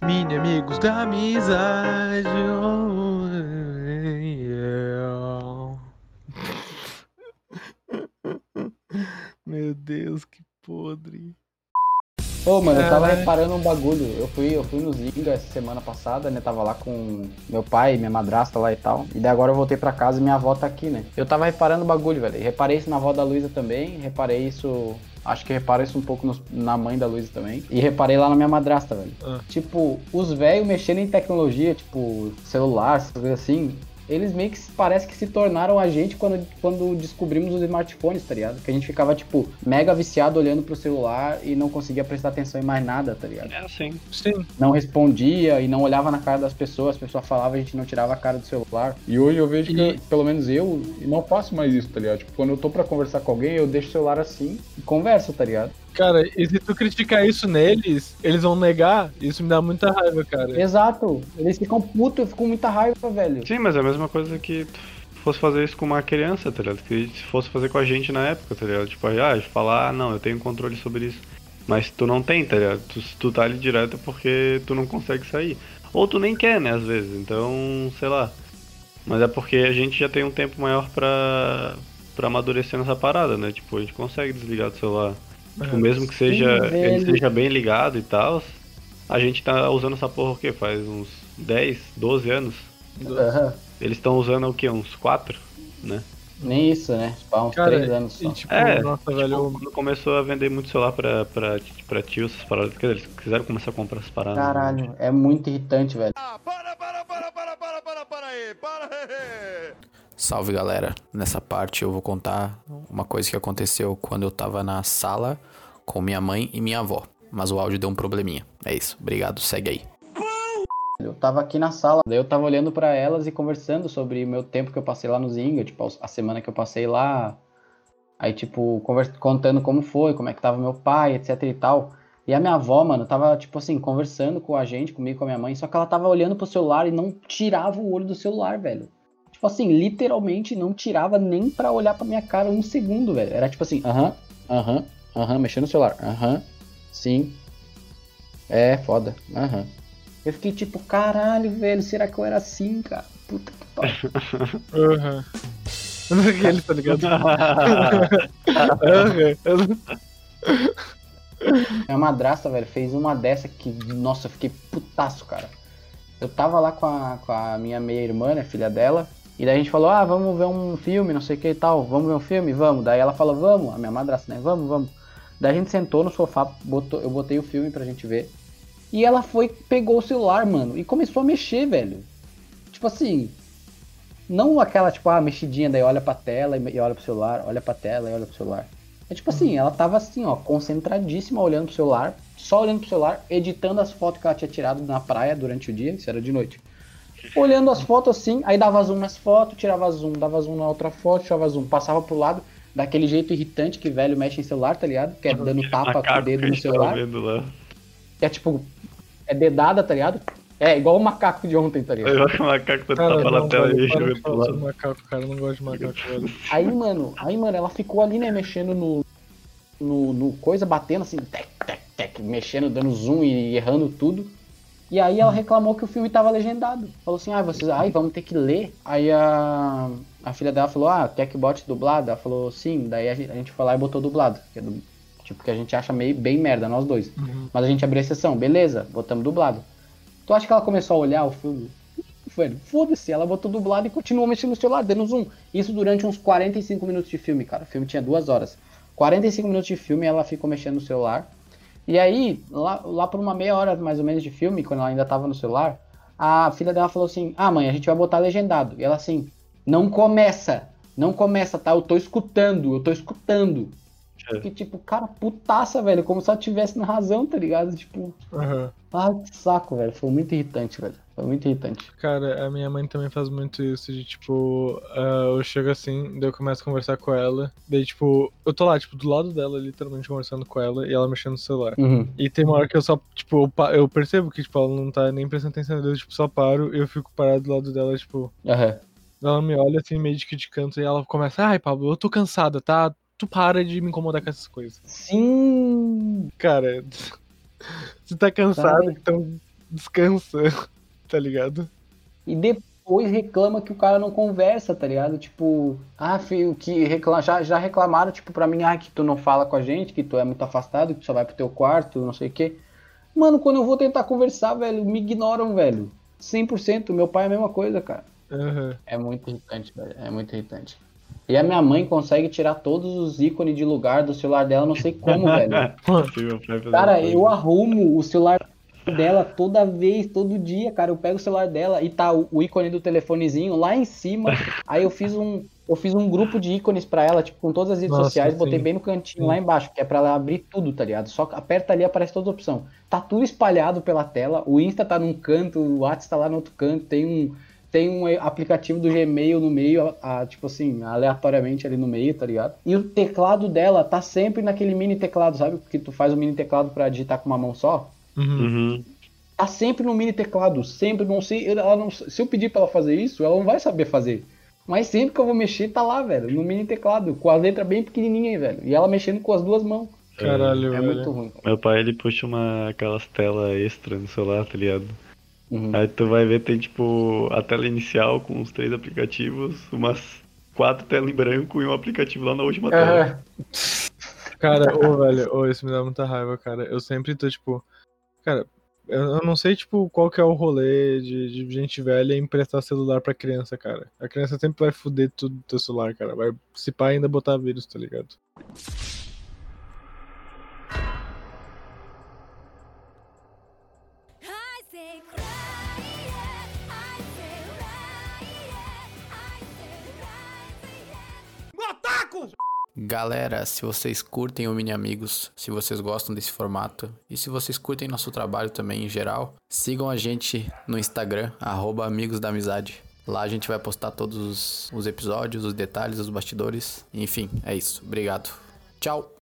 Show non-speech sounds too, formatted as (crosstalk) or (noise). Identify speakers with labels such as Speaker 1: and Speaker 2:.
Speaker 1: Mini amigos da amizade. oh. (laughs) Meu Deus, que podre.
Speaker 2: Ô, mano, eu tava reparando um bagulho. Eu fui, eu fui no Zinga essa semana passada, né? Tava lá com meu pai, minha madrasta lá e tal. E daí agora eu voltei pra casa e minha avó tá aqui, né? Eu tava reparando o bagulho, velho. Reparei isso na avó da Luísa também. Reparei isso. Acho que reparei isso um pouco nos- na mãe da Luísa também. E reparei lá na minha madrasta, velho.
Speaker 1: Ah.
Speaker 2: Tipo, os velhos mexendo em tecnologia, tipo, celular, essas coisas assim. Eles meio que parece que se tornaram a gente quando, quando descobrimos os smartphones, tá ligado? Que a gente ficava, tipo, mega viciado olhando pro celular e não conseguia prestar atenção em mais nada, tá ligado?
Speaker 3: É assim.
Speaker 1: Sim.
Speaker 2: Não respondia e não olhava na cara das pessoas, as pessoas falavam, a gente não tirava a cara do celular.
Speaker 4: E hoje eu vejo que,
Speaker 1: E-
Speaker 4: pelo menos eu, não faço mais isso, tá ligado? Tipo, quando eu tô pra conversar com alguém, eu deixo o celular assim.
Speaker 2: E conversa, tá ligado?
Speaker 1: Cara, e se tu criticar isso neles, eles vão negar. Isso me dá muita raiva, cara.
Speaker 2: Exato. Eles ficam putos, eu fico com muita raiva, velho.
Speaker 3: Sim, mas é a mesma coisa que tu fosse fazer isso com uma criança, tá ligado? Que se fosse fazer com a gente na época, tá ligado? Tipo, ah, falar, ah, não, eu tenho controle sobre isso. Mas tu não tem, tá ligado? Tu, se tu tá ali direto é porque tu não consegue sair. Ou tu nem quer, né, às vezes. Então, sei lá. Mas é porque a gente já tem um tempo maior pra, pra amadurecer nessa parada, né? Tipo, a gente consegue desligar do celular. Tipo, mesmo que seja,
Speaker 2: Sim,
Speaker 3: ele seja bem ligado e tal, a gente tá usando essa porra o quê? Faz uns 10, 12 anos.
Speaker 2: Aham.
Speaker 3: Eles estão usando o quê? Uns 4, né?
Speaker 2: Nem isso, né? Tipo, há uns
Speaker 1: Cara,
Speaker 2: três anos só.
Speaker 1: E tipo,
Speaker 3: É,
Speaker 1: nossa,
Speaker 3: Tipo,
Speaker 1: velho.
Speaker 3: quando começou a vender muito celular pra, pra, pra tio, essas paradas, quer dizer, eles quiseram começar a comprar essas paradas. né?
Speaker 2: Caralho, é muito irritante, velho.
Speaker 5: Salve galera, nessa parte eu vou contar uma coisa que aconteceu quando eu tava na sala com minha mãe e minha avó, mas o áudio deu um probleminha. É isso, obrigado, segue aí.
Speaker 2: Eu tava aqui na sala, daí eu tava olhando pra elas e conversando sobre o meu tempo que eu passei lá no Zinga, tipo, a semana que eu passei lá. Aí, tipo, contando como foi, como é que tava meu pai, etc e tal. E a minha avó, mano, tava, tipo assim, conversando com a gente, comigo com a minha mãe, só que ela tava olhando pro celular e não tirava o olho do celular, velho. Tipo assim, literalmente não tirava nem pra olhar pra minha cara um segundo, velho. Era tipo assim, aham, aham, aham, mexendo no celular, aham, sim. É, foda, aham. Eu fiquei tipo, caralho, velho, será que eu era assim, cara? Puta que pariu.
Speaker 1: Aham. (laughs) Aquele, tá ligado? Aham.
Speaker 2: Minha madrasta, velho, fez uma dessa que, nossa, eu fiquei putaço, cara. Eu tava lá com a, com a minha meia-irmã, né, filha dela, e daí a gente falou, ah, vamos ver um filme, não sei o que e tal, vamos ver um filme? Vamos. Daí ela falou, vamos, a minha madrasta, né, vamos, vamos. Daí a gente sentou no sofá, botou, eu botei o filme pra gente ver, e ela foi, pegou o celular, mano, e começou a mexer, velho. Tipo assim, não aquela, tipo, ah, mexidinha, daí olha pra tela e e olha pro celular, olha pra tela e olha pro celular. É tipo assim, ela tava assim, ó, concentradíssima olhando pro celular, só olhando pro celular, editando as fotos que ela tinha tirado na praia durante o dia, isso era de noite. Olhando as fotos assim, aí dava zoom nas fotos, tirava zoom, dava zoom na outra foto, tirava zoom, passava pro lado, daquele jeito irritante que velho mexe em celular, tá ligado? Que é dando tapa com o dedo no
Speaker 3: tava
Speaker 2: celular.
Speaker 3: vendo lá.
Speaker 2: Que é tipo, é dedada, tá ligado? É, igual o macaco de ontem, tá ligado?
Speaker 3: Eu acho que o macaco tá
Speaker 1: Cara,
Speaker 3: tapa na tela e jogando pro lado.
Speaker 1: macaco, cara. Eu não gosto de macaco, velho.
Speaker 2: Aí, mano, aí, mano, ela ficou ali, né, mexendo no, no, no coisa, batendo assim, tec, tec, tec, mexendo, dando zoom e errando tudo. E aí ela reclamou que o filme tava legendado. Falou assim, ah, vocês, ai, vamos ter que ler. Aí a, a filha dela falou, ah, quer que bote dublado? Ela falou, sim. Daí a gente, a gente foi lá e botou dublado. Que é do, tipo, que a gente acha meio bem merda, nós dois.
Speaker 1: Uhum.
Speaker 2: Mas a gente abriu exceção, beleza, botamos dublado. Tu acha que ela começou a olhar o filme? Foda-se, ela botou dublado e continuou mexendo no celular, dando zoom. Isso durante uns 45 minutos de filme, cara. O filme tinha duas horas. 45 minutos de filme ela ficou mexendo no celular. E aí, lá, lá por uma meia hora mais ou menos de filme, quando ela ainda tava no celular, a filha dela falou assim: Ah, mãe, a gente vai botar legendado. E ela assim: Não começa, não começa, tá? Eu tô escutando, eu tô escutando.
Speaker 3: É.
Speaker 2: Que tipo, cara, putaça, velho, como se ela tivesse na razão, tá ligado? Tipo,
Speaker 1: Aham.
Speaker 2: ah, que saco, velho. Foi muito irritante, velho. Foi muito irritante.
Speaker 1: Cara, a minha mãe também faz muito isso, de tipo, ah, eu chego assim, daí eu começo a conversar com ela, daí tipo, eu tô lá, tipo, do lado dela, literalmente conversando com ela, e ela mexendo no celular.
Speaker 2: Uhum.
Speaker 1: E tem uma hora que eu só, tipo, eu, eu percebo que, tipo, ela não tá nem prestando atenção, eu, tipo, só paro e eu fico parado do lado dela, tipo,
Speaker 2: Aham.
Speaker 1: ela me olha assim, meio de que de canto, e ela começa, ai, Pablo, eu tô cansada, tá? Tu para de me incomodar com essas coisas.
Speaker 2: Sim.
Speaker 1: Cara, (laughs) você tá cansado,
Speaker 2: Tá.
Speaker 1: então descansa, (laughs) tá ligado?
Speaker 2: E depois reclama que o cara não conversa, tá ligado? Tipo, ah, filho, que já, já reclamaram, tipo, pra mim, ah, que tu não fala com a gente, que tu é muito afastado, que tu só vai pro teu quarto, não sei o quê. Mano, quando eu vou tentar conversar, velho, me ignoram, velho. 100%. Meu pai é a mesma coisa, cara.
Speaker 1: Aham.
Speaker 2: É muito irritante, velho. É muito irritante. E a minha mãe consegue tirar todos os ícones de lugar do celular dela, não sei como, (laughs) velho. Cara, eu arrumo o celular dela toda vez, todo dia, cara. Eu pego o celular dela e tá o, o ícone do telefonezinho lá em cima. Aí eu fiz um, eu fiz um grupo de ícones pra ela, tipo, com todas as redes
Speaker 1: Nossa,
Speaker 2: sociais, botei
Speaker 1: sim.
Speaker 2: bem no cantinho
Speaker 1: Sim.
Speaker 2: lá embaixo, que é pra ela abrir tudo, tá ligado? Só aperta ali aparece toda a opção. Tá tudo espalhado pela tela. O Insta tá num canto, o WhatsApp tá lá no outro canto, tem um tem um aplicativo do Gmail no meio, a- a- tipo assim, aleatoriamente ali no meio, tá ligado? E o teclado dela tá sempre naquele mini teclado, sabe? Porque tu faz o mini teclado pra digitar com uma mão só.
Speaker 1: Uhum.
Speaker 3: Uhum.
Speaker 2: Tá sempre no mini teclado, sempre, não sei, ela não, se eu pedir pra ela fazer isso, ela não vai saber fazer. Mas sempre que eu vou mexer, tá lá, velho, no mini teclado, com a letra bem pequenininha, velho. E ela mexendo com as duas mãos.
Speaker 1: Caralho,
Speaker 2: É
Speaker 1: velho.
Speaker 2: muito ruim.
Speaker 3: Meu pai, ele puxa uma, aquelas telas extra no celular, tá ligado?
Speaker 2: Uhum.
Speaker 3: Aí tu vai ver, tem tipo a tela inicial com os três aplicativos, umas quatro telas em branco e um aplicativo lá na última tela.
Speaker 2: Aham.
Speaker 1: Cara, ô, velho, ô, isso me dá muita raiva, cara. Eu sempre tô, tipo. Cara, eu, eu não sei, tipo, qual que é o rolê de, de gente velha emprestar celular pra criança, cara. A criança sempre vai foder tudo do teu celular, cara. Vai se pá ainda botar vírus, tá ligado?
Speaker 5: Galera, se vocês curtem o Mini Amigos, se vocês gostam desse formato e se vocês curtem nosso trabalho também em geral, sigam a gente no Instagram, arroba Amigos da Amizade. Lá a gente vai postar todos os, os episódios, os detalhes, os bastidores. Enfim, é isso. Obrigado. Tchau!